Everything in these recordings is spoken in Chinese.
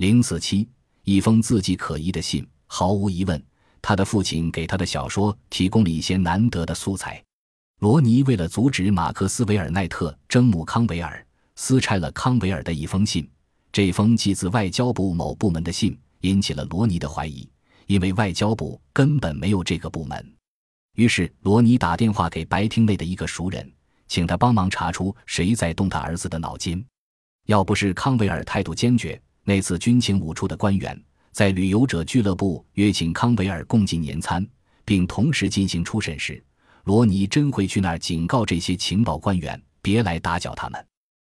零四七，一封字迹可疑的信。毫无疑问，他的父亲给他的小说提供了一些难得的素材。罗尼为了阻止马克思·韦尔奈特征募康维尔，私拆了康维尔的一封信。这封寄自外交部某部门的信引起了罗尼的怀疑，因为外交部根本没有这个部门。于是，罗尼打电话给白厅内的一个熟人，请他帮忙查出谁在动他儿子的脑筋。要不是康维尔态度坚决，那次军情五处的官员在旅游者俱乐部约请康维尔共进年餐，并同时进行初审时，罗尼真会去那儿警告这些情报官员别来打搅他们。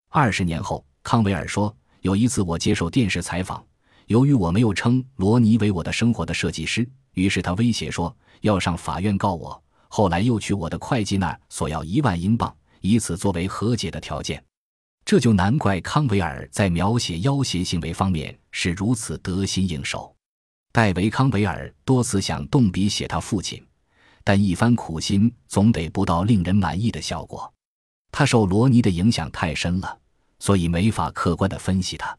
二十年后，康维尔说。有一次，我接受电视采访，由于我没有称罗尼为我的生活的设计师，于是他威胁说要上法院告我。后来又去我的会计那儿索要一万英镑，以此作为和解的条件。这就难怪康维尔在描写要挟行为方面是如此得心应手。戴维·康维尔多次想动笔写他父亲，但一番苦心总得不到令人满意的效果。他受罗尼的影响太深了。所以没法客观地分析他。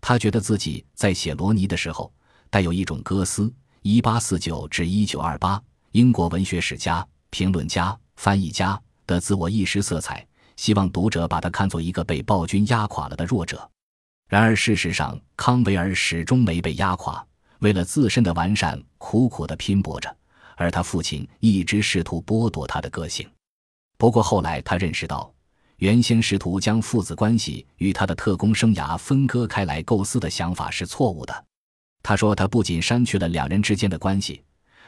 他觉得自己在写罗尼的时候，带有一种哥斯（一八四九至一九二八）英国文学史家、评论家、翻译家的自我意识色彩，希望读者把他看作一个被暴君压垮了的弱者。然而，事实上，康维尔始终没被压垮，为了自身的完善，苦苦地拼搏着，而他父亲一直试图剥夺他的个性。不过后来，他认识到。原先试图将父子关系与他的特工生涯分割开来构思的想法是错误的。他说，他不仅删去了两人之间的关系，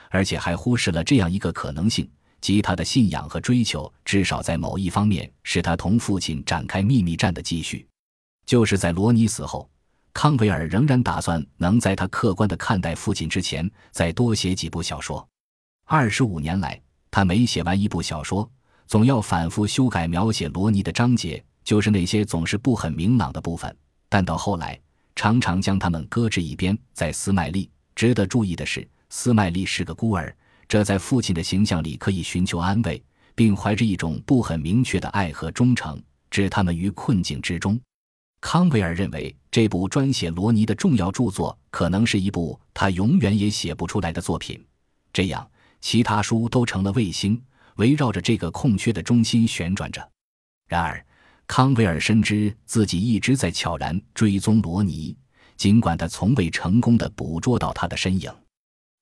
而且还忽视了这样一个可能性：及他的信仰和追求，至少在某一方面是他同父亲展开秘密战的继续。就是在罗尼死后，康维尔仍然打算能在他客观地看待父亲之前，再多写几部小说。二十五年来，他每写完一部小说。总要反复修改描写罗尼的章节，就是那些总是不很明朗的部分。但到后来，常常将他们搁置一边。在斯麦利，值得注意的是，斯麦利是个孤儿，这在父亲的形象里可以寻求安慰，并怀着一种不很明确的爱和忠诚，置他们于困境之中。康维尔认为，这部专写罗尼的重要著作可能是一部他永远也写不出来的作品，这样其他书都成了卫星。围绕着这个空缺的中心旋转着。然而，康维尔深知自己一直在悄然追踪罗尼，尽管他从未成功的捕捉到他的身影。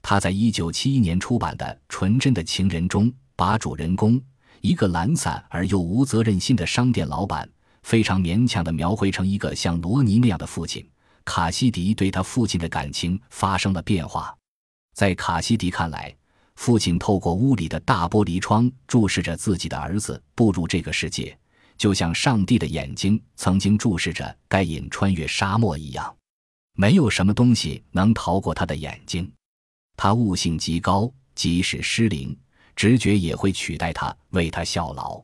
他在一九七一年出版的《纯真的情人》中，把主人公一个懒散而又无责任心的商店老板，非常勉强的描绘成一个像罗尼那样的父亲。卡西迪对他父亲的感情发生了变化，在卡西迪看来。父亲透过屋里的大玻璃窗注视着自己的儿子步入这个世界，就像上帝的眼睛曾经注视着该隐穿越沙漠一样。没有什么东西能逃过他的眼睛。他悟性极高，即使失灵，直觉也会取代他，为他效劳。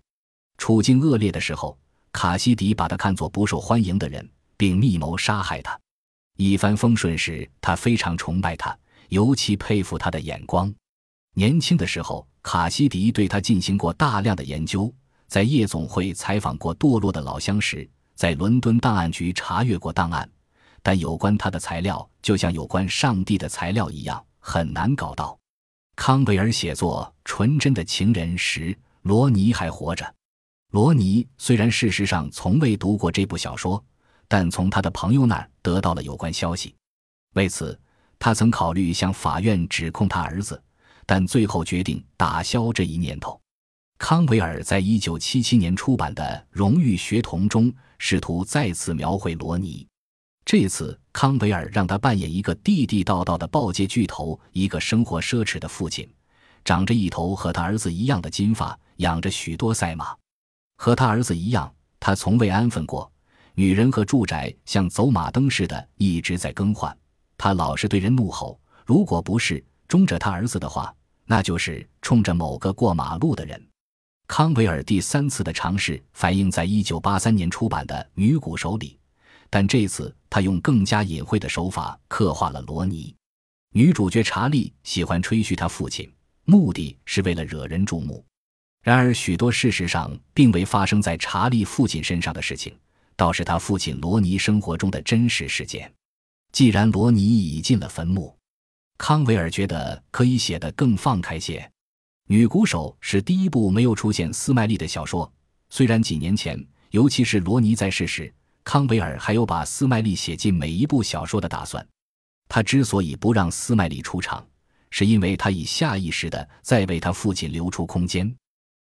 处境恶劣的时候，卡西迪把他看作不受欢迎的人，并密谋杀害他；一帆风顺时，他非常崇拜他，尤其佩服他的眼光。年轻的时候，卡西迪对他进行过大量的研究，在夜总会采访过堕落的老相识，在伦敦档案局查阅过档案，但有关他的材料就像有关上帝的材料一样，很难搞到。康维尔写作《纯真的情人》时，罗尼还活着。罗尼虽然事实上从未读过这部小说，但从他的朋友那儿得到了有关消息。为此，他曾考虑向法院指控他儿子。但最后决定打消这一念头。康维尔在一九七七年出版的《荣誉学童》中，试图再次描绘罗尼。这次，康维尔让他扮演一个地地道道的报界巨头，一个生活奢侈的父亲，长着一头和他儿子一样的金发，养着许多赛马。和他儿子一样，他从未安分过。女人和住宅像走马灯似的一直在更换。他老是对人怒吼，如果不是忠着他儿子的话。那就是冲着某个过马路的人。康维尔第三次的尝试反映在一九八三年出版的《女鼓手》里，但这次他用更加隐晦的手法刻画了罗尼。女主角查莉喜欢吹嘘他父亲，目的是为了惹人注目。然而，许多事实上并未发生在查莉父亲身上的事情，倒是他父亲罗尼生活中的真实事件。既然罗尼已进了坟墓，康维尔觉得可以写得更放开些。《女鼓手》是第一部没有出现斯麦利的小说。虽然几年前，尤其是罗尼在世时，康维尔还有把斯麦利写进每一部小说的打算。他之所以不让斯麦利出场，是因为他已下意识地在为他父亲留出空间。